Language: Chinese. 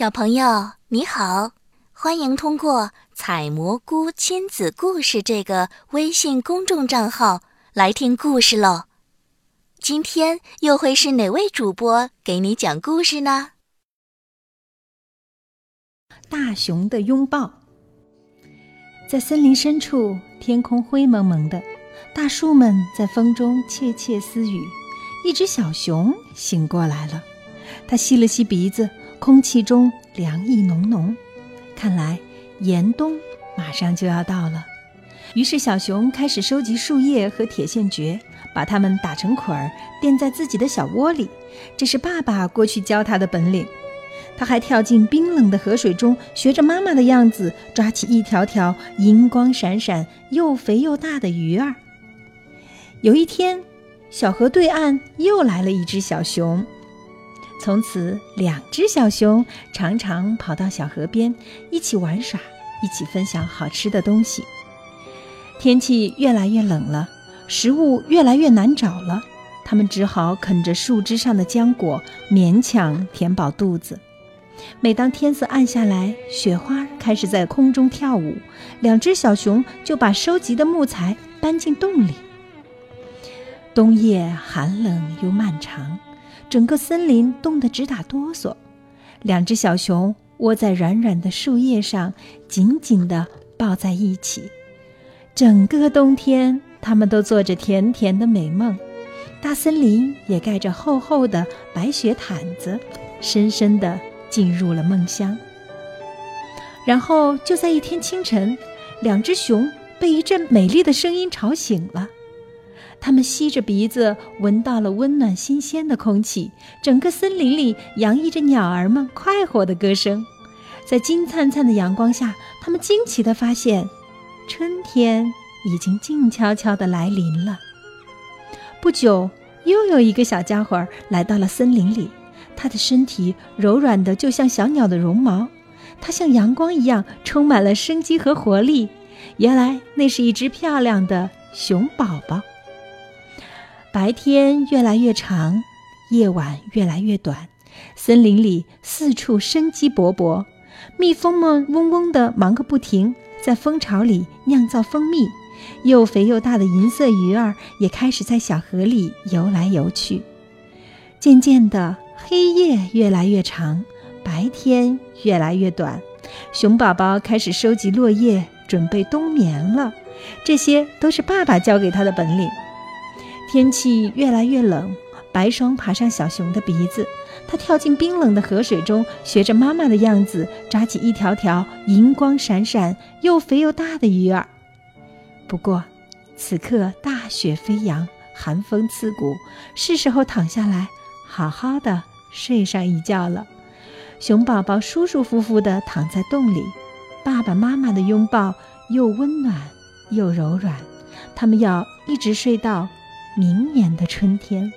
小朋友你好，欢迎通过“采蘑菇亲子故事”这个微信公众账号来听故事喽。今天又会是哪位主播给你讲故事呢？大熊的拥抱。在森林深处，天空灰蒙蒙的，大树们在风中窃窃私语。一只小熊醒过来了，它吸了吸鼻子。空气中凉意浓浓，看来严冬马上就要到了。于是小熊开始收集树叶和铁线蕨，把它们打成捆儿，垫在自己的小窝里。这是爸爸过去教他的本领。他还跳进冰冷的河水中，学着妈妈的样子，抓起一条条银光闪闪、又肥又大的鱼儿。有一天，小河对岸又来了一只小熊。从此，两只小熊常常跑到小河边，一起玩耍，一起分享好吃的东西。天气越来越冷了，食物越来越难找了，它们只好啃着树枝上的浆果，勉强填饱肚子。每当天色暗下来，雪花开始在空中跳舞，两只小熊就把收集的木材搬进洞里。冬夜寒冷又漫长。整个森林冻得直打哆嗦，两只小熊窝在软软的树叶上，紧紧地抱在一起。整个冬天，它们都做着甜甜的美梦。大森林也盖着厚厚的白雪毯子，深深地进入了梦乡。然后，就在一天清晨，两只熊被一阵美丽的声音吵醒了。他们吸着鼻子，闻到了温暖新鲜的空气。整个森林里洋溢着鸟儿们快活的歌声。在金灿灿的阳光下，他们惊奇地发现，春天已经静悄悄地来临了。不久，又有一个小家伙来到了森林里。他的身体柔软的，就像小鸟的绒毛。它像阳光一样，充满了生机和活力。原来，那是一只漂亮的熊宝宝。白天越来越长，夜晚越来越短，森林里四处生机勃勃，蜜蜂们嗡嗡地忙个不停，在蜂巢里酿造蜂蜜。又肥又大的银色鱼儿也开始在小河里游来游去。渐渐的，黑夜越来越长，白天越来越短，熊宝宝开始收集落叶，准备冬眠了。这些都是爸爸教给他的本领。天气越来越冷，白霜爬上小熊的鼻子，它跳进冰冷的河水中，学着妈妈的样子，抓起一条条银光闪闪、又肥又大的鱼儿。不过，此刻大雪飞扬，寒风刺骨，是时候躺下来，好好的睡上一觉了。熊宝宝舒舒服服地躺在洞里，爸爸妈妈的拥抱又温暖又柔软，他们要一直睡到。明年的春天。